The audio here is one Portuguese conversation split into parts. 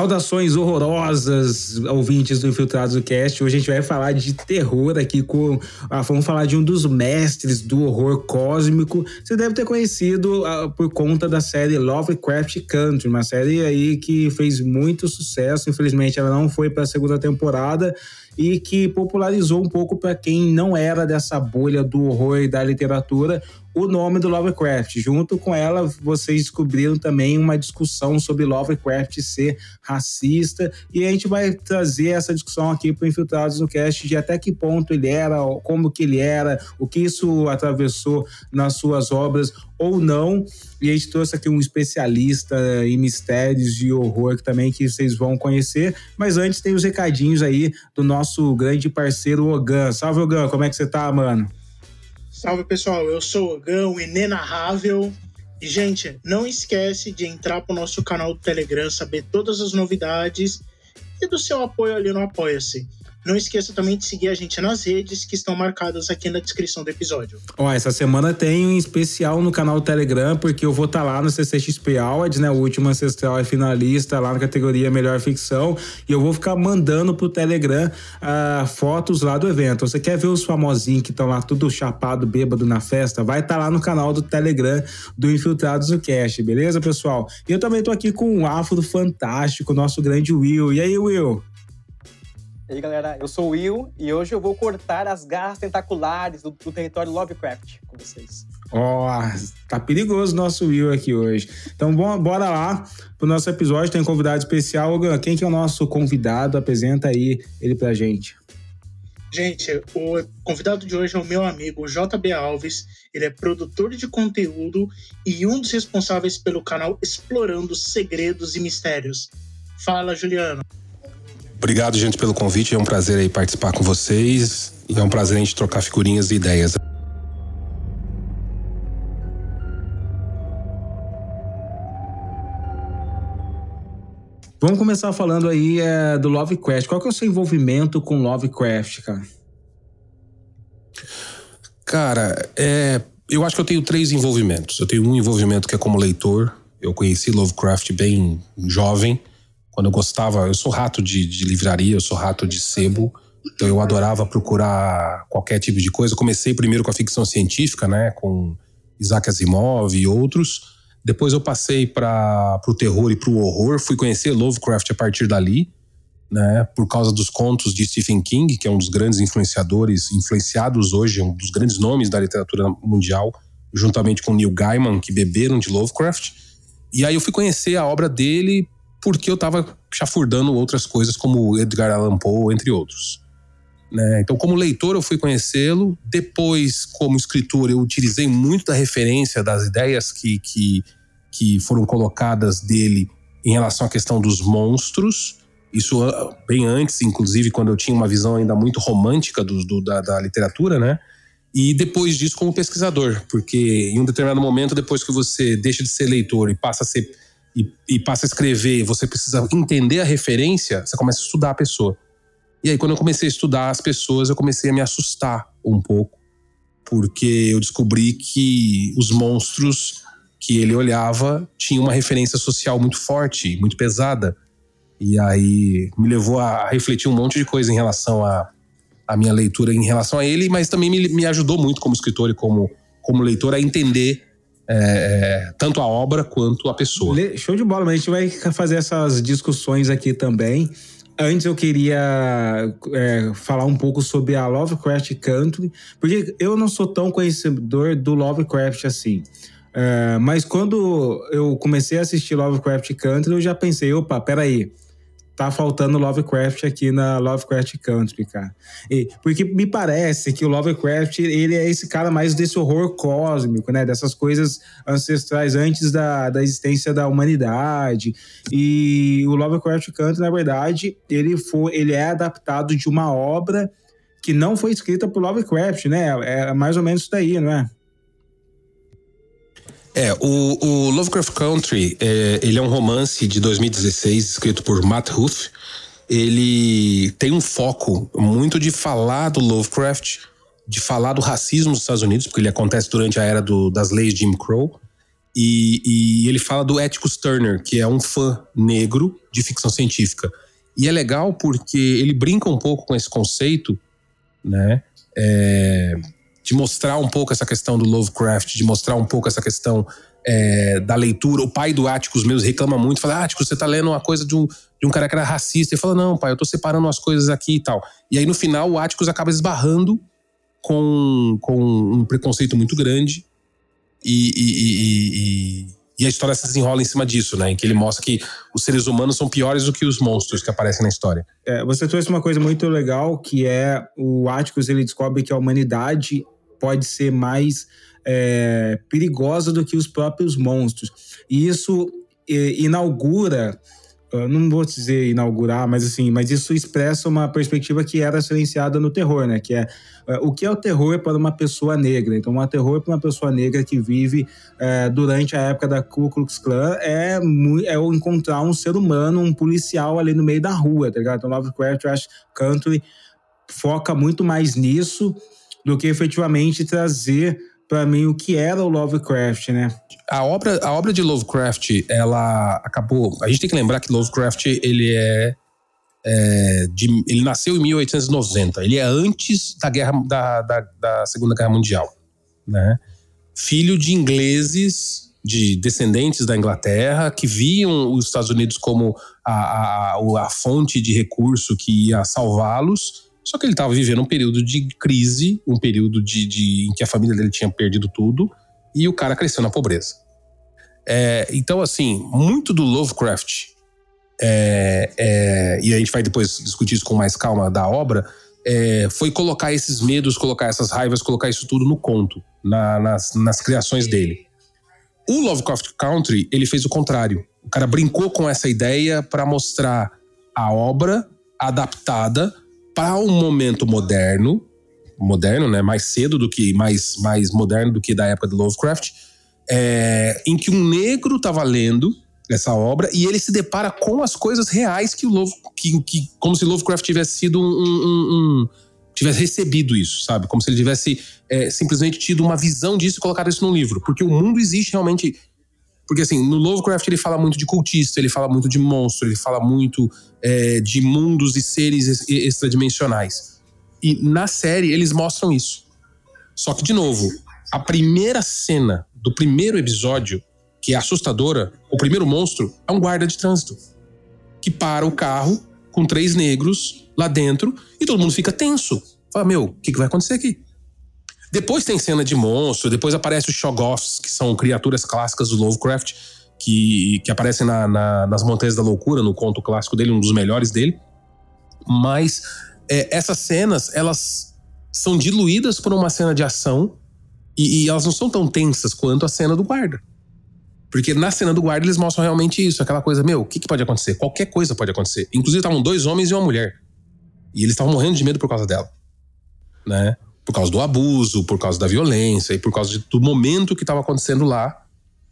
Saudações horrorosas, ouvintes do Infiltrados do Cast. Hoje a gente vai falar de terror aqui com. Ah, vamos falar de um dos mestres do horror cósmico. Você deve ter conhecido ah, por conta da série Lovecraft Country, uma série aí que fez muito sucesso. Infelizmente, ela não foi para a segunda temporada e que popularizou um pouco para quem não era dessa bolha do horror e da literatura o nome do Lovecraft. Junto com ela, vocês descobriram também uma discussão sobre Lovecraft ser racista e a gente vai trazer essa discussão aqui para Infiltrados no Cast de até que ponto ele era, como que ele era, o que isso atravessou nas suas obras ou não. E a gente trouxe aqui um especialista em mistérios de horror que também que vocês vão conhecer. Mas antes tem os recadinhos aí do nosso grande parceiro Ogan. Salve Ogan, como é que você tá, mano? Salve pessoal, eu sou o Gão, inenarrável. E, gente, não esquece de entrar pro nosso canal do Telegram, saber todas as novidades e do seu apoio ali no Apoia-se. Não esqueça também de seguir a gente nas redes que estão marcadas aqui na descrição do episódio. Ó, essa semana tem um especial no canal do Telegram, porque eu vou estar tá lá no CCXP Awards, né? O último ancestral é finalista lá na categoria Melhor Ficção. E eu vou ficar mandando pro Telegram uh, fotos lá do evento. Você quer ver os famosinhos que estão lá tudo chapado, bêbado na festa? Vai estar tá lá no canal do Telegram do Infiltrados no Cast, beleza, pessoal? E eu também tô aqui com o Afro Fantástico, nosso grande Will. E aí, Will? E aí, galera, eu sou o Will e hoje eu vou cortar as garras tentaculares do, do território Lovecraft com vocês. Ó, oh, tá perigoso o nosso Will aqui hoje. Então, bom, bora lá pro nosso episódio. Tem um convidado especial. Quem que é o nosso convidado? Apresenta aí ele pra gente. Gente, o convidado de hoje é o meu amigo JB Alves. Ele é produtor de conteúdo e um dos responsáveis pelo canal Explorando Segredos e Mistérios. Fala, Juliano. Obrigado, gente, pelo convite. É um prazer aí participar com vocês e é um prazer a gente trocar figurinhas e ideias. Vamos começar falando aí é, do Lovecraft. Qual que é o seu envolvimento com Lovecraft, cara? Cara, é, eu acho que eu tenho três envolvimentos. Eu tenho um envolvimento que é como leitor. Eu conheci Lovecraft bem jovem. Quando eu gostava, eu sou rato de, de livraria, eu sou rato de sebo, então eu adorava procurar qualquer tipo de coisa. Comecei primeiro com a ficção científica, né, com Isaac Asimov e outros. Depois eu passei para o terror e para o horror. Fui conhecer Lovecraft a partir dali, né, por causa dos contos de Stephen King, que é um dos grandes influenciadores, influenciados hoje, um dos grandes nomes da literatura mundial, juntamente com Neil Gaiman, que beberam de Lovecraft. E aí eu fui conhecer a obra dele porque eu estava chafurdando outras coisas como Edgar Allan Poe, entre outros. Né? Então, como leitor, eu fui conhecê-lo. Depois, como escritor, eu utilizei muito da referência das ideias que, que, que foram colocadas dele em relação à questão dos monstros. Isso ah, bem antes, inclusive, quando eu tinha uma visão ainda muito romântica do, do da, da literatura, né? E depois disso, como pesquisador, porque em um determinado momento, depois que você deixa de ser leitor e passa a ser e, e passa a escrever, você precisa entender a referência, você começa a estudar a pessoa. E aí, quando eu comecei a estudar as pessoas, eu comecei a me assustar um pouco, porque eu descobri que os monstros que ele olhava tinham uma referência social muito forte, muito pesada. E aí me levou a refletir um monte de coisa em relação à a, a, minha leitura, em relação a ele, mas também me, me ajudou muito como escritor e como, como leitor a entender é, é, tanto a obra quanto a pessoa. Show de bola, mas a gente vai fazer essas discussões aqui também. Antes eu queria é, falar um pouco sobre a Lovecraft Country, porque eu não sou tão conhecedor do Lovecraft assim. É, mas quando eu comecei a assistir Lovecraft Country, eu já pensei, opa, peraí, tá faltando Lovecraft aqui na Lovecraft Country, cara. E, porque me parece que o Lovecraft, ele é esse cara mais desse horror cósmico, né? Dessas coisas ancestrais antes da, da existência da humanidade. E o Lovecraft Country, na verdade, ele, foi, ele é adaptado de uma obra que não foi escrita por Lovecraft, né? É mais ou menos isso daí, não é? É, o, o Lovecraft Country, é, ele é um romance de 2016 escrito por Matt Huth. Ele tem um foco muito de falar do Lovecraft, de falar do racismo dos Estados Unidos, porque ele acontece durante a era do, das leis de Jim Crow. E, e, ele fala do Atticus Turner, que é um fã negro de ficção científica. E é legal porque ele brinca um pouco com esse conceito, né? É, de mostrar um pouco essa questão do Lovecraft, de mostrar um pouco essa questão é, da leitura. O pai do Atticus mesmo reclama muito, fala: Atticus, você tá lendo uma coisa de um, de um cara que era racista. Ele fala: Não, pai, eu tô separando as coisas aqui e tal. E aí no final o Atticus acaba esbarrando com, com um preconceito muito grande. E, e, e, e, a história se desenrola em cima disso, né? Em que ele mostra que os seres humanos são piores do que os monstros que aparecem na história. É, você trouxe uma coisa muito legal, que é o Atticus, ele descobre que a humanidade pode ser mais é, perigosa do que os próprios monstros. E isso é, inaugura não vou dizer inaugurar, mas assim, mas isso expressa uma perspectiva que era silenciada no terror, né? Que é, é o que é o terror para uma pessoa negra. Então, um terror para uma pessoa negra que vive é, durante a época da Ku Klux Klan é, é encontrar um ser humano, um policial ali no meio da rua, tá ligado? Então, Lovecraft Trash Country foca muito mais nisso do que efetivamente trazer para mim o que era o Lovecraft, né? A obra, a obra de Lovecraft, ela acabou. A gente tem que lembrar que Lovecraft ele é, é de, ele nasceu em 1890. Ele é antes da guerra da, da, da Segunda Guerra Mundial, né? Filho de ingleses de descendentes da Inglaterra que viam os Estados Unidos como a, a, a fonte de recurso que ia salvá-los só que ele estava vivendo um período de crise, um período de, de, em que a família dele tinha perdido tudo e o cara cresceu na pobreza. É, então, assim, muito do Lovecraft, é, é, e a gente vai depois discutir isso com mais calma da obra, é, foi colocar esses medos, colocar essas raivas, colocar isso tudo no conto, na, nas, nas criações dele. O Lovecraft Country, ele fez o contrário. O cara brincou com essa ideia para mostrar a obra adaptada para um momento moderno, moderno, né, mais cedo do que mais mais moderno do que da época do Lovecraft, é, em que um negro estava lendo essa obra e ele se depara com as coisas reais que o Love, que, que como se Lovecraft tivesse sido um, um, um tivesse recebido isso, sabe? Como se ele tivesse é, simplesmente tido uma visão disso e colocado isso num livro, porque o mundo existe realmente porque, assim, no Lovecraft ele fala muito de cultista, ele fala muito de monstro, ele fala muito é, de mundos e seres extradimensionais. E na série eles mostram isso. Só que, de novo, a primeira cena do primeiro episódio, que é assustadora, o primeiro monstro é um guarda de trânsito. Que para o carro com três negros lá dentro e todo mundo fica tenso. Fala, meu, o que, que vai acontecer aqui? Depois tem cena de monstro, depois aparece os Shoggoths, que são criaturas clássicas do Lovecraft, que, que aparecem na, na, nas Montanhas da Loucura, no conto clássico dele, um dos melhores dele. Mas é, essas cenas, elas são diluídas por uma cena de ação e, e, elas não são tão tensas quanto a cena do guarda. Porque na cena do guarda eles mostram realmente isso, aquela coisa, meu, o que, que pode acontecer? Qualquer coisa pode acontecer. Inclusive estavam dois homens e uma mulher. E eles estavam morrendo de medo por causa dela. Né? Por causa do abuso, por causa da violência e por causa de, do momento que estava acontecendo lá,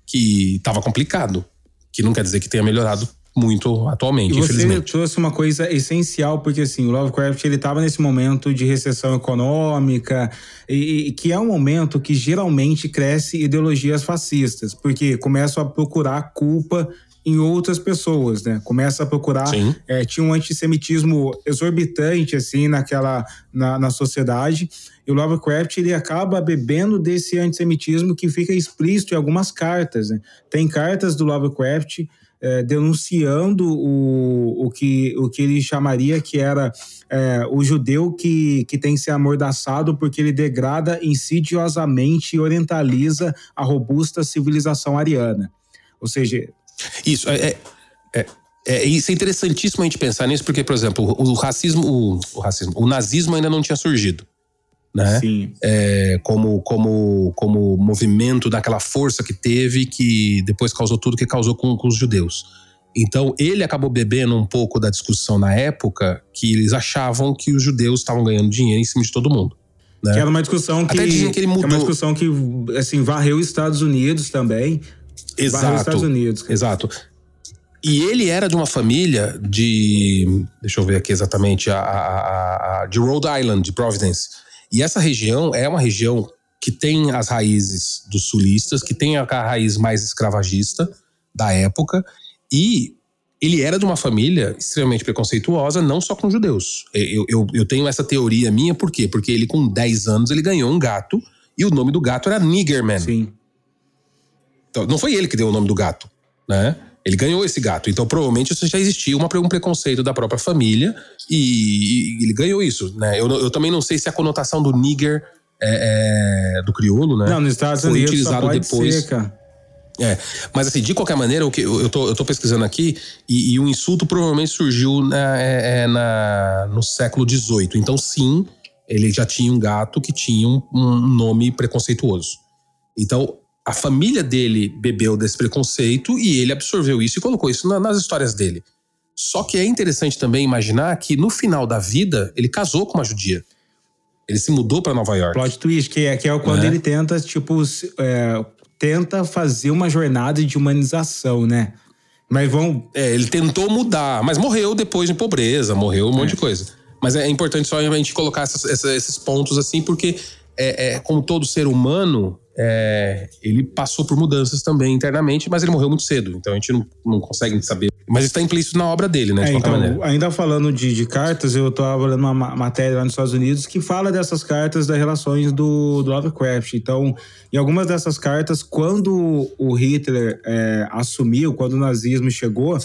que estava complicado. Que não quer dizer que tenha melhorado muito atualmente, e você trouxe uma coisa essencial, porque assim, o Lovecraft ele estava nesse momento de recessão econômica, e, e, que é um momento que geralmente cresce ideologias fascistas, porque começam a procurar culpa em outras pessoas, né? Começa a procurar. É, tinha um antissemitismo exorbitante, assim, naquela. na, na sociedade. E o Lovecraft ele acaba bebendo desse antissemitismo que fica explícito em algumas cartas. Né? Tem cartas do Lovecraft é, denunciando o, o, que, o que ele chamaria que era é, o judeu que, que tem que ser amordaçado porque ele degrada insidiosamente e orientaliza a robusta civilização ariana. Ou seja. Isso, é, é, é, é, isso é interessantíssimo a gente pensar nisso, porque, por exemplo, o, o racismo, o, o racismo, o nazismo ainda não tinha surgido né? Sim. É, como, como, como movimento daquela força que teve que depois causou tudo que causou com, com os judeus. Então ele acabou bebendo um pouco da discussão na época que eles achavam que os judeus estavam ganhando dinheiro em cima de todo mundo. Né? Que era uma discussão que, Até que ele mudou. É uma discussão que assim varreu os Estados Unidos também. Exato. Os Estados Unidos. Exato. E ele era de uma família de. Deixa eu ver aqui exatamente. A, a, a, de Rhode Island, de Providence. E essa região é uma região que tem as raízes dos sulistas, que tem a raiz mais escravagista da época, e ele era de uma família extremamente preconceituosa, não só com judeus. Eu, eu, eu tenho essa teoria minha, por quê? Porque ele, com 10 anos, ele ganhou um gato, e o nome do gato era Niggerman. Sim. Então, não foi ele que deu o nome do gato, né? Ele ganhou esse gato. Então, provavelmente, isso já existia uma, um preconceito da própria família e, e ele ganhou isso, né? Eu, eu, também não sei se a conotação do nigger é, é, do crioulo, né? Não, nos Estados foi Unidos utilizado depois. Ser, cara. É, mas assim, de qualquer maneira, o que eu tô, eu tô pesquisando aqui e, e o insulto provavelmente surgiu na, é, é na, no século XVIII. Então, sim, ele já tinha um gato que tinha um, um nome preconceituoso. Então, a família dele bebeu desse preconceito e ele absorveu isso e colocou isso na, nas histórias dele. Só que é interessante também imaginar que no final da vida ele casou com uma judia. Ele se mudou para Nova York. Plot twist, que é, que é quando é. ele tenta, tipo, é, tenta fazer uma jornada de humanização, né? Mas vão. É, ele tentou mudar, mas morreu depois em pobreza, morreu um monte de é. coisa. Mas é importante só a gente colocar essas, esses pontos assim, porque é, é, como todo ser humano, é, ele passou por mudanças também internamente, mas ele morreu muito cedo. Então a gente não, não consegue saber. Mas está implícito na obra dele, né? De é, então, maneira. Ainda falando de, de cartas, eu estava lendo uma matéria lá nos Estados Unidos que fala dessas cartas das relações do, do Lovecraft. Então, em algumas dessas cartas, quando o Hitler é, assumiu, quando o nazismo chegou,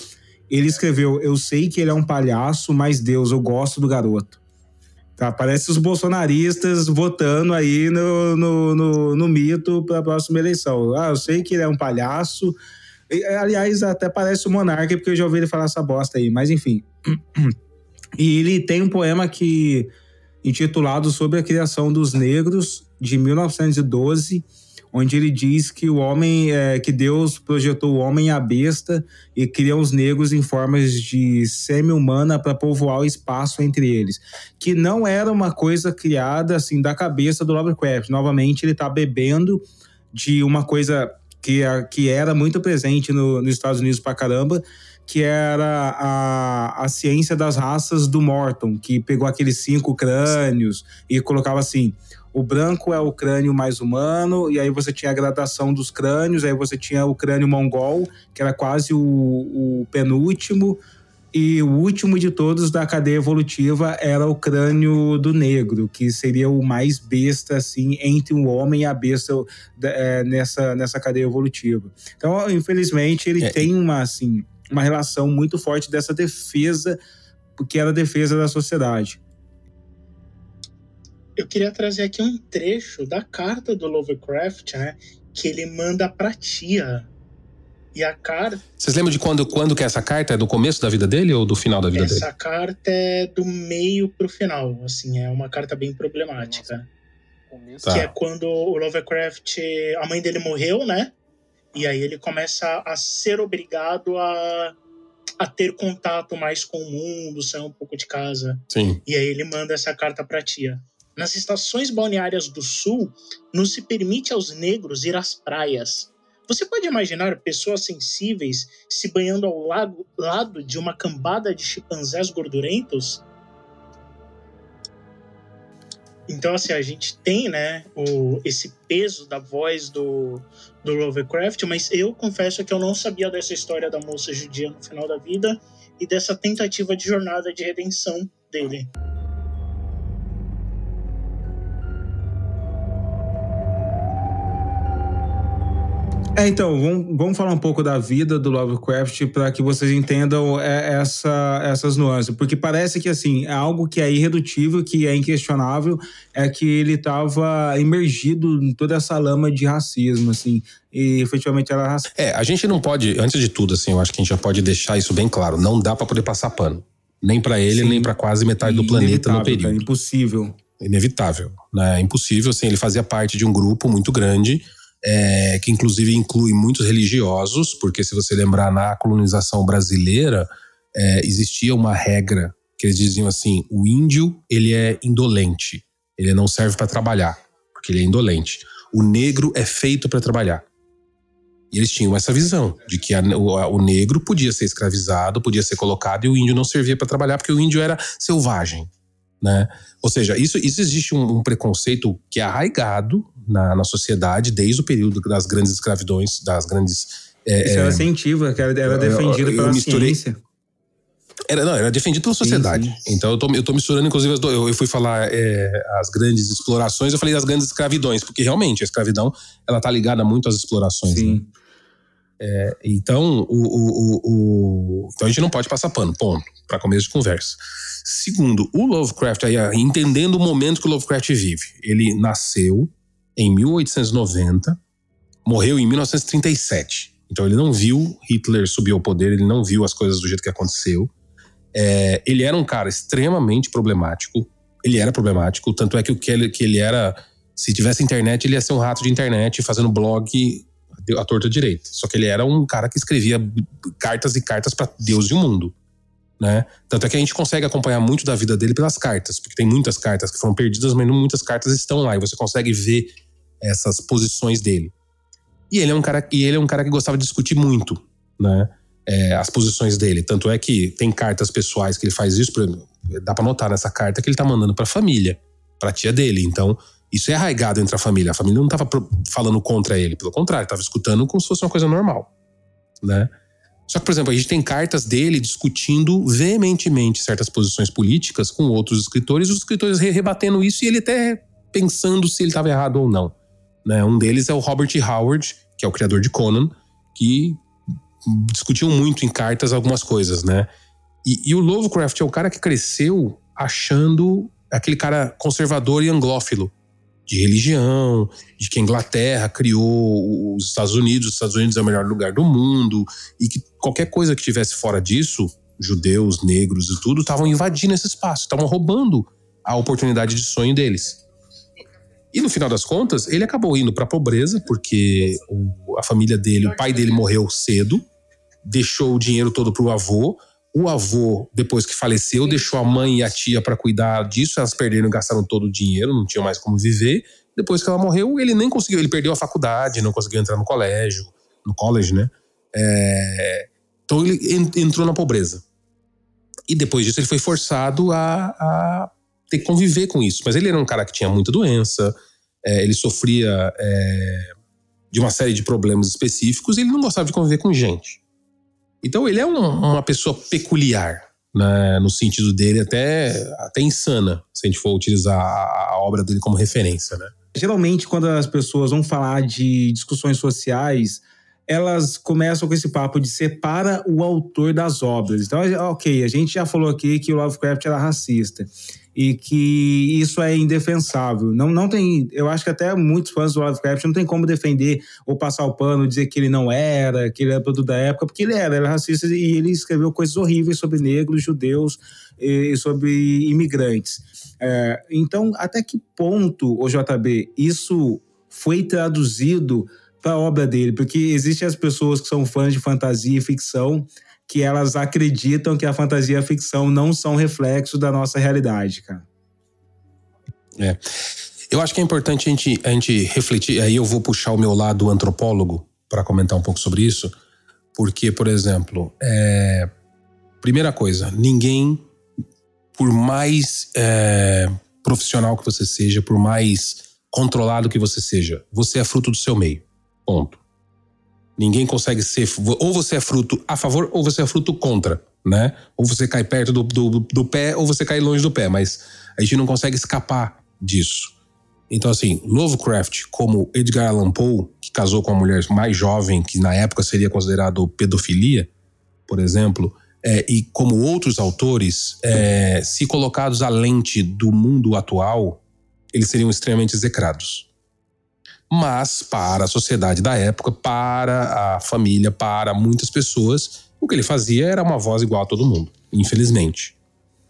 ele escreveu: Eu sei que ele é um palhaço, mas Deus, eu gosto do garoto. Tá, parece os bolsonaristas votando aí no, no, no, no mito para a próxima eleição. Ah, eu sei que ele é um palhaço. Aliás, até parece o Monarca, porque eu já ouvi ele falar essa bosta aí, mas enfim. E ele tem um poema que intitulado Sobre a Criação dos Negros, de 1912 onde ele diz que o homem, é, que Deus projetou o homem e a besta e criou os negros em formas de semi-humana para povoar o espaço entre eles, que não era uma coisa criada assim da cabeça do Lovecraft. Novamente, ele está bebendo de uma coisa que, que era muito presente no, nos Estados Unidos para caramba, que era a, a ciência das raças do Morton, que pegou aqueles cinco crânios e colocava assim: o branco é o crânio mais humano, e aí você tinha a gradação dos crânios, aí você tinha o crânio mongol, que era quase o, o penúltimo, e o último de todos da cadeia evolutiva era o crânio do negro, que seria o mais besta, assim, entre o homem e a besta é, nessa, nessa cadeia evolutiva. Então, infelizmente, ele é. tem uma, assim, uma relação muito forte dessa defesa, porque era a defesa da sociedade eu queria trazer aqui um trecho da carta do Lovecraft, né? Que ele manda pra tia. E a carta. Vocês lembram de quando, quando que é essa carta? É do começo da vida dele ou do final da vida essa dele? Essa carta é do meio pro final, assim, é uma carta bem problemática. Nossa. Que tá. é quando o Lovecraft. A mãe dele morreu, né? E aí ele começa a ser obrigado a, a ter contato mais com o mundo, sair um pouco de casa. Sim. E aí ele manda essa carta pra tia. Nas estações balneárias do sul, não se permite aos negros ir às praias. Você pode imaginar pessoas sensíveis se banhando ao lago, lado de uma cambada de chimpanzés gordurentos? Então, assim, a gente tem, né, o, esse peso da voz do, do Lovecraft, mas eu confesso que eu não sabia dessa história da moça judia no final da vida e dessa tentativa de jornada de redenção dele. É, então, vamos, vamos falar um pouco da vida do Lovecraft para que vocês entendam é, essa, essas nuances. Porque parece que, assim, é algo que é irredutível, que é inquestionável, é que ele estava imergido em toda essa lama de racismo, assim. E efetivamente era racista. É, a gente não pode, antes de tudo, assim, eu acho que a gente já pode deixar isso bem claro. Não dá para poder passar pano. Nem para ele, Sim. nem para quase metade do planeta no período. É impossível. Inevitável. Né? Impossível, assim, ele fazia parte de um grupo muito grande é, que inclusive inclui muitos religiosos, porque se você lembrar, na colonização brasileira é, existia uma regra que eles diziam assim: o índio ele é indolente, ele não serve para trabalhar, porque ele é indolente. O negro é feito para trabalhar. E eles tinham essa visão de que a, o, o, negro podia ser escravizado, podia ser colocado e o índio não servia para trabalhar porque o índio era selvagem, né? Ou seja, isso, isso existe um, um preconceito que é arraigado na, na sociedade desde o período das grandes escravidões, das grandes. É, isso era científica, que era, era defendido pela misturei, ciência. Era, não, era defendido pela sociedade. Sim, sim. Então eu tô, eu tô misturando, inclusive, eu, eu fui falar é, as grandes explorações, eu falei das grandes escravidões, porque realmente a escravidão ela tá ligada muito às explorações. Sim. Né? É, então, o, o, o, então a gente não pode passar pano, ponto, para começo de conversa. Segundo, o Lovecraft, aí, entendendo o momento que o Lovecraft vive, ele nasceu em 1890, morreu em 1937. Então ele não viu Hitler subir ao poder, ele não viu as coisas do jeito que aconteceu. É, ele era um cara extremamente problemático. Ele era problemático, tanto é que o que ele, que ele era, se tivesse internet, ele ia ser um rato de internet fazendo blog a torta direita. Só que ele era um cara que escrevia cartas e cartas para Deus e o mundo. Né? Tanto é que a gente consegue acompanhar muito da vida dele pelas cartas, porque tem muitas cartas que foram perdidas, mas muitas cartas estão lá e você consegue ver essas posições dele. E ele é um cara, e ele é um cara que gostava de discutir muito, né? É, as posições dele. Tanto é que tem cartas pessoais que ele faz isso, dá para notar nessa carta que ele tá mandando para a família, para tia dele. Então, isso é arraigado entre a família. A família não estava falando contra ele, pelo contrário, estava escutando como se fosse uma coisa normal, né? Só que, por exemplo, a gente tem cartas dele discutindo veementemente certas posições políticas com outros escritores, os escritores rebatendo isso e ele até pensando se ele estava errado ou não. Né? Um deles é o Robert Howard, que é o criador de Conan, que discutiu muito em cartas algumas coisas, né? E, e o Lovecraft é o cara que cresceu achando aquele cara conservador e anglófilo de religião, de que a Inglaterra criou os Estados Unidos, os Estados Unidos é o melhor lugar do mundo, e que qualquer coisa que tivesse fora disso, judeus, negros e tudo, estavam invadindo esse espaço, estavam roubando a oportunidade de sonho deles. E no final das contas, ele acabou indo para a pobreza, porque a família dele, o pai dele morreu cedo, deixou o dinheiro todo para o avô, o avô, depois que faleceu, deixou a mãe e a tia para cuidar disso. Elas perderam, gastaram todo o dinheiro, não tinham mais como viver. Depois que ela morreu, ele nem conseguiu. Ele perdeu a faculdade, não conseguiu entrar no colégio, no college, né? É, então ele entrou na pobreza. E depois disso ele foi forçado a, a, ter que conviver com isso. Mas ele era um cara que tinha muita doença, é, ele sofria é, de uma série de problemas específicos e ele não gostava de conviver com gente. Então ele é um, uma pessoa peculiar, né, no sentido dele até, até insana, se a gente for utilizar a, obra dele como referência, né? Geralmente, quando as pessoas vão falar de discussões sociais, elas começam com esse papo de separa o autor das obras. Então, ok, a gente já falou aqui que o Lovecraft era racista e que isso é indefensável. Não, não tem, eu acho que até muitos fãs do Lovecraft não tem como defender ou passar o pano, dizer que ele não era, que ele era produto da época, porque ele era, ele era racista e ele escreveu coisas horríveis sobre negros, judeus e sobre imigrantes. É, então, até que ponto, o JB, isso foi traduzido para a obra dele? Porque existem as pessoas que são fãs de fantasia e ficção que elas acreditam que a fantasia e a ficção não são reflexos da nossa realidade, cara. É. Eu acho que é importante a gente, a gente refletir, aí eu vou puxar o meu lado antropólogo para comentar um pouco sobre isso, porque, por exemplo, é, primeira coisa, ninguém, por mais é, profissional que você seja, por mais controlado que você seja, você é fruto do seu meio. Ponto. Ninguém consegue ser. Ou você é fruto a favor ou você é fruto contra, né? Ou você cai perto do, do, do pé ou você cai longe do pé, mas a gente não consegue escapar disso. Então, assim, Lovecraft, como Edgar Allan Poe, que casou com uma mulher mais jovem, que na época seria considerado pedofilia, por exemplo, é, e como outros autores, é, se colocados à lente do mundo atual, eles seriam extremamente execrados mas para a sociedade da época, para a família, para muitas pessoas, o que ele fazia era uma voz igual a todo mundo, infelizmente.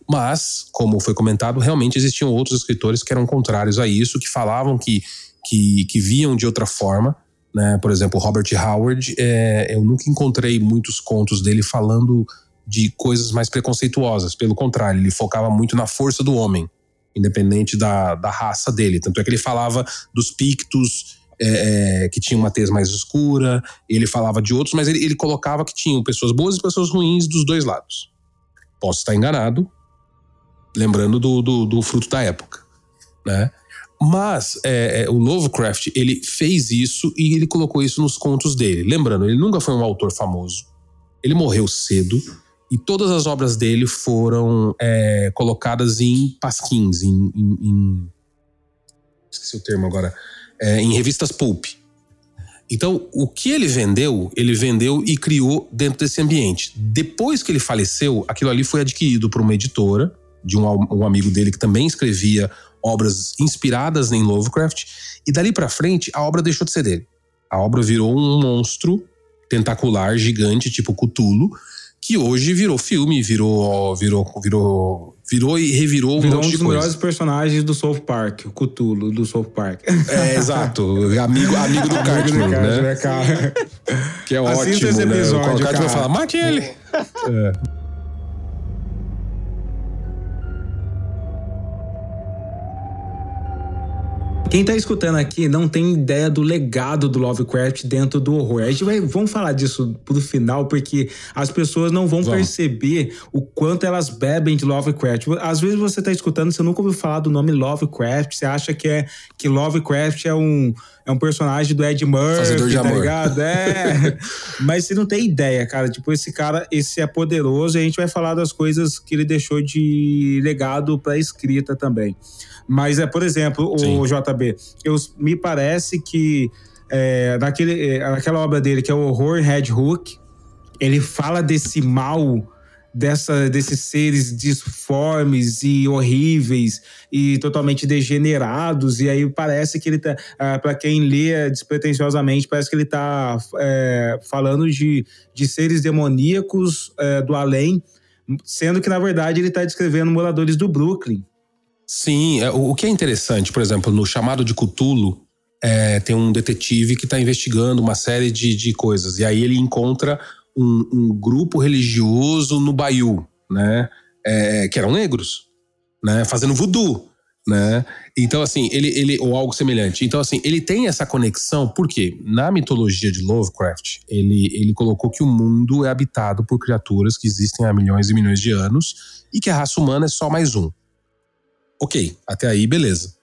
Mas, como foi comentado, realmente existiam outros escritores que eram contrários a isso, que falavam que, que, que viam de outra forma. Né? Por exemplo, Robert Howard, é, eu nunca encontrei muitos contos dele falando de coisas mais preconceituosas. Pelo contrário, ele focava muito na força do homem, independente da, da raça dele. Tanto é que ele falava dos pictos é, é, que tinham uma tez mais escura, ele falava de outros, mas ele, ele colocava que tinham pessoas boas e pessoas ruins dos dois lados. Posso estar enganado, lembrando do, do, do fruto da época, né? Mas é, é, o Lovecraft ele fez isso e ele colocou isso nos contos dele. Lembrando, ele nunca foi um autor famoso. Ele morreu cedo e todas as obras dele foram é, colocadas em pasquins, em, em, em, esqueci o termo agora, é, em revistas pulp. Então, o que ele vendeu, ele vendeu e criou dentro desse ambiente. Depois que ele faleceu, aquilo ali foi adquirido por uma editora de um, um amigo dele que também escrevia obras inspiradas em Lovecraft, e dali para frente a obra deixou de ser dele. A obra virou um monstro tentacular gigante, tipo Cthulhu, que hoje virou filme, virou virou virou virou e revirou virou um, um dos melhores personagens do South Park, o Cthulhu do South Park. É, exato, amigo amigo do Cartman, né? Que é ótimo, né? O Cartman vai falar, mate ele. é. Quem tá escutando aqui não tem ideia do legado do Lovecraft dentro do horror. A gente vai, vamos falar disso pro final, porque as pessoas não vão vamos. perceber o quanto elas bebem de Lovecraft. Às vezes você tá escutando, você nunca ouviu falar do nome Lovecraft, você acha que é que Lovecraft é um é um personagem do Ed Murphy, Fazedor de tá amor. ligado? É. Mas você não tem ideia, cara. Tipo, esse cara, esse é poderoso e a gente vai falar das coisas que ele deixou de legado pra escrita também. Mas, é, por exemplo, Sim. o JB, eu, me parece que é, naquele, é, naquela obra dele, que é o Horror Red Hook, ele fala desse mal dessa, desses seres disformes e horríveis e totalmente degenerados. E aí parece que ele tá, ah, para quem lê despretensiosamente, parece que ele tá é, falando de, de seres demoníacos é, do além, sendo que na verdade ele está descrevendo moradores do Brooklyn. Sim, é, o que é interessante, por exemplo, no chamado de Cthulhu, é, tem um detetive que está investigando uma série de, de coisas. E aí ele encontra um, um grupo religioso no Baiú, né? É, que eram negros, né? Fazendo voodoo, né? Então, assim, ele, ele. Ou algo semelhante. Então, assim, ele tem essa conexão, porque na mitologia de Lovecraft, ele, ele colocou que o mundo é habitado por criaturas que existem há milhões e milhões de anos e que a raça humana é só mais um. Ok, até aí, beleza.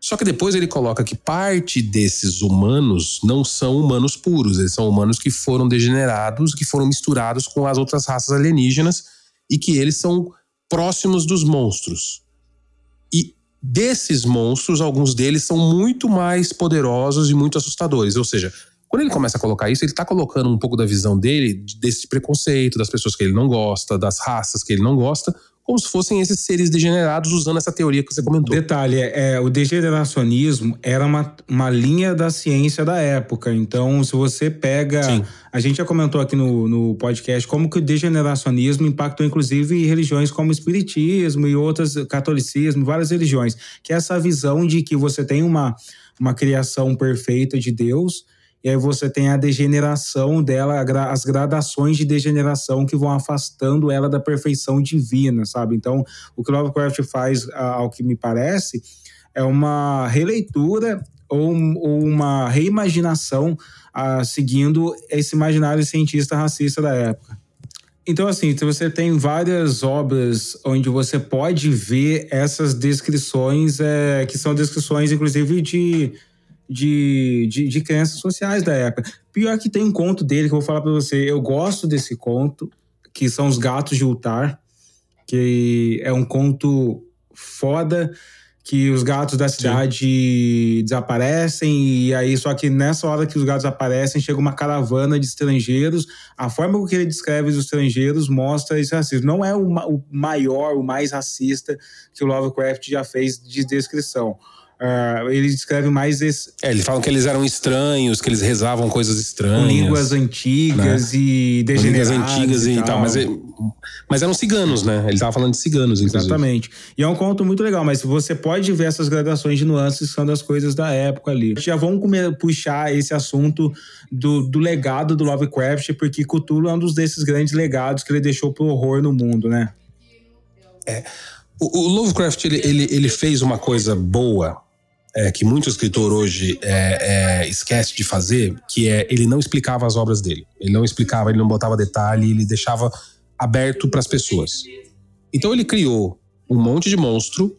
Só que depois ele coloca que parte desses humanos não são humanos puros, eles são humanos que foram degenerados, que foram misturados com as outras raças alienígenas e que eles são próximos dos monstros. E desses monstros, alguns deles são muito mais poderosos e muito assustadores. Ou seja, quando ele começa a colocar isso, ele está colocando um pouco da visão dele, desse preconceito, das pessoas que ele não gosta, das raças que ele não gosta, como se fossem esses seres degenerados usando essa teoria que você comentou. Detalhe, é, o degeneracionismo era uma, uma linha da ciência da época. Então, se você pega. Sim. A gente já comentou aqui no, no podcast como que o degeneracionismo impactou, inclusive, religiões como o espiritismo e outras, catolicismo, várias religiões. Que é essa visão de que você tem uma, uma criação perfeita de Deus e aí você tem a degeneração dela, as gradações de degeneração que vão afastando ela da perfeição divina, sabe? Então, o que Lovecraft faz, ao que me parece, é uma releitura ou, uma reimaginação seguindo esse imaginário cientista racista da época. Então, assim, você tem várias obras onde você pode ver essas descrições, é, que são descrições, inclusive, de de, de, de crenças sociais da época. Pior que tem um conto dele que eu vou falar para você. Eu gosto desse conto, que são Os Gatos de Ultar, que é um conto foda que os gatos da cidade Sim. desaparecem e aí só que nessa hora que os gatos aparecem chega uma caravana de estrangeiros a forma com que ele descreve os estrangeiros mostra esse racismo não é o, o maior o mais racista que o Lovecraft já fez de descrição Uh, ele descreve mais esse. É, eles falam que eles eram estranhos, que eles rezavam coisas estranhas. Línguas antigas né? e degeneradas. línguas antigas e, e tal. tal. Mas, mas eram ciganos, né? Ele estava falando de ciganos, inclusive. Exatamente. E é um conto muito legal, mas você pode ver essas gradações de nuances que são das coisas da época ali. Já vamos puxar esse assunto do, do legado do Lovecraft, porque Cthulhu é um dos desses grandes legados que ele deixou pro horror no mundo, né? É. O, o Lovecraft, ele, ele, ele fez uma coisa boa é, que muito escritor hoje é, é, esquece de fazer, que é ele não explicava as obras dele. Ele não explicava, ele não botava detalhe, ele deixava aberto para as pessoas. Então ele criou um monte de monstro,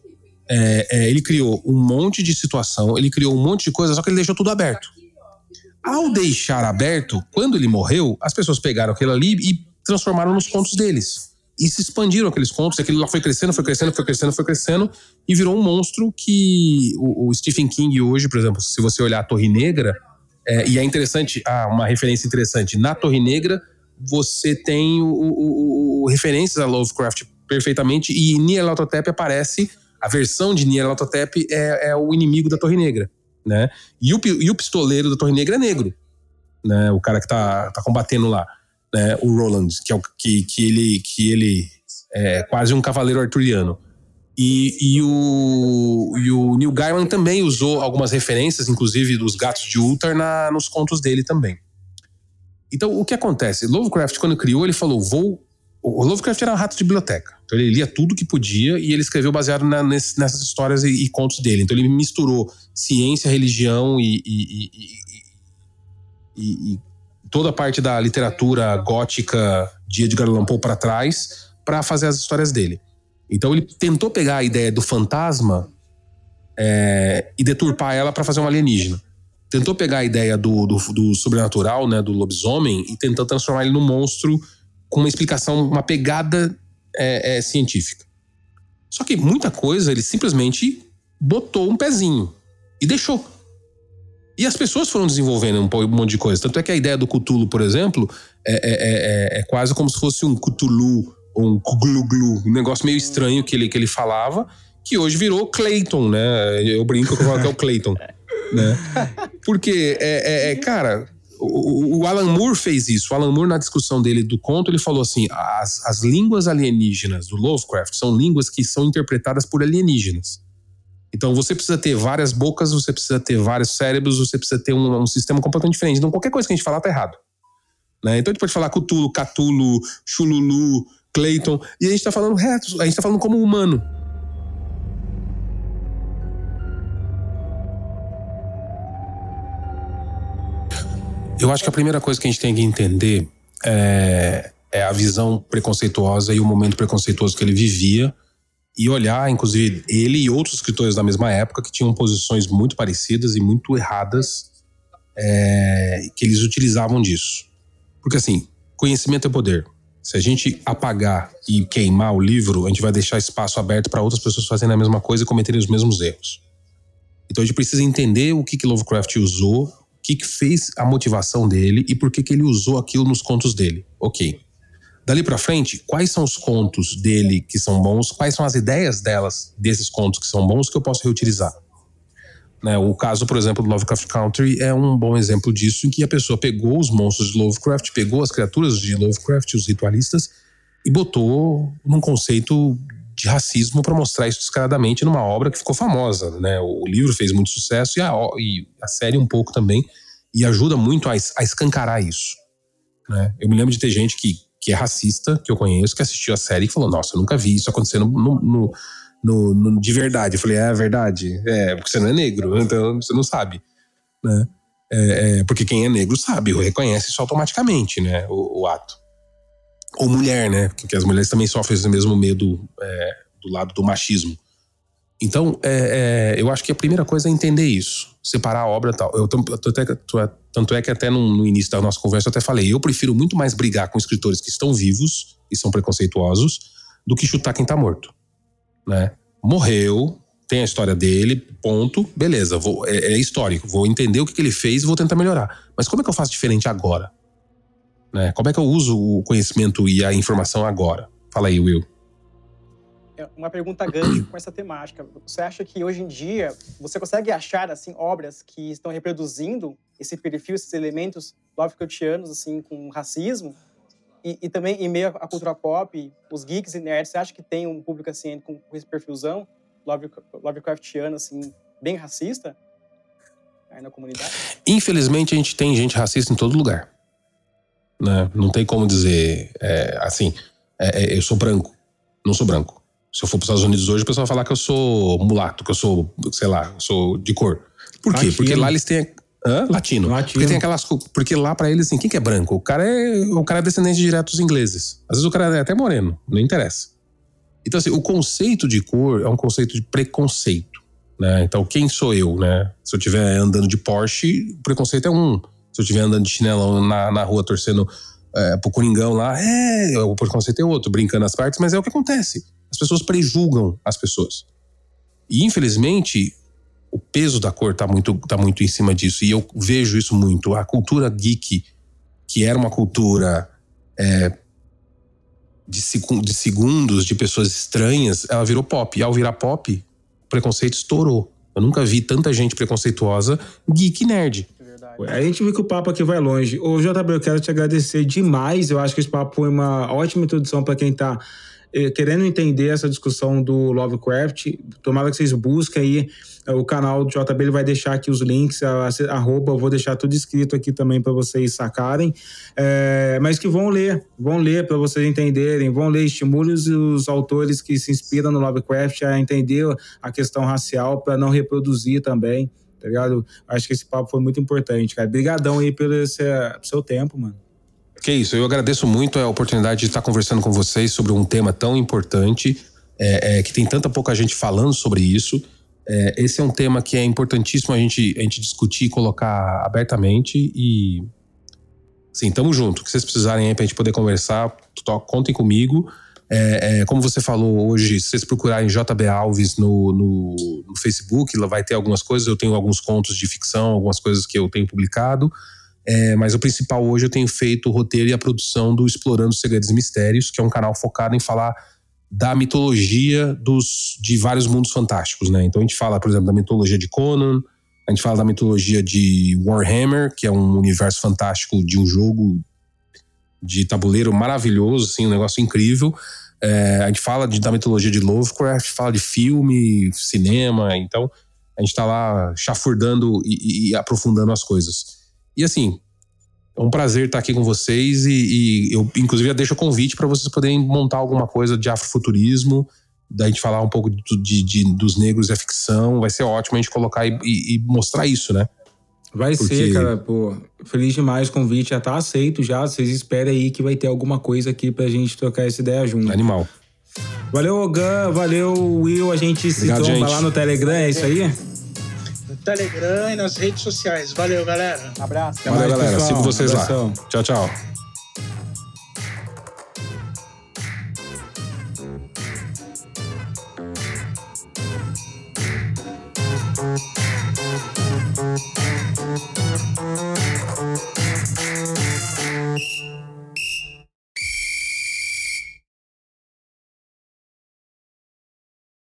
é, é, ele criou um monte de situação, ele criou um monte de coisa, só que ele deixou tudo aberto. Ao deixar aberto, quando ele morreu, as pessoas pegaram aquilo ali e transformaram nos contos deles. E se expandiram aqueles contos, aquilo lá foi crescendo, foi crescendo, foi crescendo, foi crescendo, e virou um monstro que o, o Stephen King hoje, por exemplo, se você olhar a Torre Negra, é, e é interessante, ah, uma referência interessante, na Torre Negra você tem o, o, o referências a Lovecraft perfeitamente, e Nyarlathotep aparece, a versão de Nyarlathotep é, é o inimigo da Torre Negra, né? E o, e o pistoleiro da Torre Negra é negro, né? O cara que tá, tá combatendo lá né, o Roland, que, é o, que, que, ele, que ele é quase um cavaleiro arturiano. E, e, o, e o Neil Gaiman também usou algumas referências, inclusive dos gatos de Ultar, na, nos contos dele também. Então, o que acontece? Lovecraft, quando criou, ele falou: vou. O Lovecraft era um rato de biblioteca. Então, ele lia tudo que podia e ele escreveu baseado na, nessas histórias e, e, contos dele. Então, ele misturou ciência, religião e, e toda a parte da literatura gótica de Edgar Allan Poe para trás para fazer as histórias dele. Então ele tentou pegar a ideia do fantasma é, e deturpar ela para fazer um alienígena. Tentou pegar a ideia do, do, do, sobrenatural, né, do lobisomem, e tentou transformar ele num monstro com uma explicação, uma pegada é, é, científica. Só que muita coisa ele simplesmente botou um pezinho e deixou. E as pessoas foram desenvolvendo um monte de coisa. Tanto é que a ideia do Cthulhu, por exemplo, é, é, é, é quase como se fosse um Cthulhu ou um Glu-Glu, um negócio meio estranho que ele, que ele falava, que hoje virou Clayton, né? Eu brinco que eu falo que é o Clayton. né? Porque, é, é, cara, o, o, Alan Moore fez isso. O Alan Moore, na discussão dele do conto, ele falou assim: as, as línguas alienígenas do Lovecraft são línguas que são interpretadas por alienígenas. Então você precisa ter várias bocas, você precisa ter vários cérebros, você precisa ter um, um sistema completamente diferente. Então qualquer coisa que a gente falar tá errado. Né? Então a gente pode falar Cthulhu, Catulo, Chululu, Clayton, e a gente tá falando reto, a gente tá falando como humano. Eu acho que a primeira coisa que a gente tem que entender é, é a visão preconceituosa e o momento preconceituoso que ele vivia e olhar, inclusive, ele e outros escritores da mesma época que tinham posições muito parecidas e muito erradas é, que eles utilizavam disso. Porque, assim, conhecimento é poder. Se a gente apagar e queimar o livro, a gente vai deixar espaço aberto para outras pessoas fazerem a mesma coisa e cometerem os mesmos erros. Então a gente precisa entender o que, que Lovecraft usou, o que, que fez a motivação dele e por que, que ele usou aquilo nos contos dele. Ok. Dali para frente, quais são os contos dele que são bons? Quais são as ideias delas, desses contos que são bons, que eu posso reutilizar? Né, o caso, por exemplo, do Lovecraft Country é um bom exemplo disso, em que a pessoa pegou os monstros de Lovecraft, pegou as criaturas de Lovecraft, os ritualistas, e botou num conceito de racismo para mostrar isso descaradamente numa obra que ficou famosa. Né? O livro fez muito sucesso e a, e a série um pouco também, e ajuda muito a, a escancarar isso. Né? Eu me lembro de ter gente que que é racista, que eu conheço, que assistiu a série e falou: Nossa, eu nunca vi isso acontecendo no, no, no, no de verdade. Eu falei: É verdade. É, porque você não é negro, então você não sabe. Né? É, é, porque quem é negro sabe, reconhece isso automaticamente, né? O, o, ato. Ou mulher, né? Porque as mulheres também sofrem esse mesmo medo é, do lado do machismo. Então, é, é, eu acho que a primeira coisa é entender isso, separar a obra e tal. Eu, tanto é que até no, no, início da nossa conversa eu até falei, eu prefiro muito mais brigar com escritores que estão vivos e são preconceituosos do que chutar quem está morto, né? Morreu, tem a história dele, ponto, beleza, vou, é, é, histórico, vou entender o que, que ele fez e vou tentar melhorar. Mas como é que eu faço diferente agora? Né? Como é que eu uso o conhecimento e a informação agora? Fala aí, Will. É uma pergunta grande com essa temática. Você acha que hoje em dia você consegue achar assim obras que estão reproduzindo esse perfil, esses elementos Lovecraftianos assim com racismo? E, e, também em meio à cultura pop, os geeks e nerds, você acha que tem um público assim com, com esse perfilzão Lovecraftiano assim bem racista aí na comunidade? Infelizmente a gente tem gente racista em todo lugar. Né? Não tem como dizer é, assim, é, é, eu sou branco, não sou branco. Se eu for para os Estados Unidos hoje, o pessoal vai falar que eu sou mulato, que eu sou, sei lá, sou de cor. Por quê? Latino. Porque lá eles têm. Hã? Latino. Latino. Porque tem aquelas. Porque lá para eles, assim, quem que é branco? O cara é, o cara é descendente direto dos ingleses. Às vezes o cara é até moreno, não interessa. Então, assim, o conceito de cor é um conceito de preconceito. Né? Então, quem sou eu, né? Se eu estiver andando de Porsche, o preconceito é um. Se eu estiver andando de chinelão na, na rua torcendo é, pro Coringão lá, é, o preconceito é outro, brincando as partes, mas é o que acontece. As pessoas prejulgam as pessoas. E, infelizmente, o peso da cor tá muito, tá muito em cima disso. E eu vejo isso muito. A cultura geek, que era uma cultura é, de, de segundos, de pessoas estranhas, ela virou pop. E ao virar pop, o preconceito estourou. Eu nunca vi tanta gente preconceituosa, geek nerd. A gente viu que o papo aqui vai longe. Ô, JB, eu quero te agradecer demais. Eu acho que esse papo foi uma ótima introdução para quem está querendo entender essa discussão do Lovecraft. Tomara que vocês busquem aí é, o canal do JB ele vai deixar aqui os links, a, a arroba, eu vou deixar tudo escrito aqui também para vocês sacarem. É, mas que vão ler, vão ler para vocês entenderem, vão ler, estimule os, os autores que se inspiram no Lovecraft a entender a questão racial para não reproduzir também, tá ligado? Acho que esse papo foi muito importante, cara. Obrigadão aí pelo esse, seu tempo, mano. Que isso, eu agradeço muito a oportunidade de estar conversando com vocês sobre um tema tão importante, é, é, que tem tanta pouca gente falando sobre isso. É, esse é um tema que é importantíssimo a gente, a gente discutir e colocar abertamente e. Sim, tamo junto. O que vocês precisarem aí pra gente poder conversar, contem comigo. É, é, como você falou hoje, se vocês procurarem JB Alves no, no, no, Facebook, lá vai ter algumas coisas. Eu tenho alguns contos de ficção, algumas coisas que eu tenho publicado. É, mas o principal hoje eu tenho feito o roteiro e a produção do Explorando Segredos e Mistérios, que é um canal focado em falar da mitologia dos, de vários mundos fantásticos, né? Então a gente fala, por exemplo, da mitologia de Conan, a gente fala da mitologia de Warhammer, que é um universo fantástico de um jogo de tabuleiro maravilhoso, assim, um negócio incrível. É, a gente fala de, da mitologia de Lovecraft, fala de filme, cinema, então a gente tá lá chafurdando e, e aprofundando as coisas. E assim, é um prazer estar aqui com vocês e, e eu, inclusive, deixo o convite para vocês poderem montar alguma coisa de afrofuturismo, da gente falar um pouco de, de, de, dos negros e a ficção. Vai ser ótimo a gente colocar e, e, e mostrar isso, né? Vai Porque... ser, cara, pô. Feliz demais, o convite já tá aceito já. Vocês esperem aí que vai ter alguma coisa aqui pra gente trocar essa ideia junto. Animal. Valeu, Ogan. Valeu, Will. A gente Obrigado, se tromba lá no Telegram, é isso aí? Telegram e nas redes sociais. Valeu, galera. Abraço. Valeu, mais, galera. Pessoal. Sigo vocês Abração. lá. Tchau, tchau.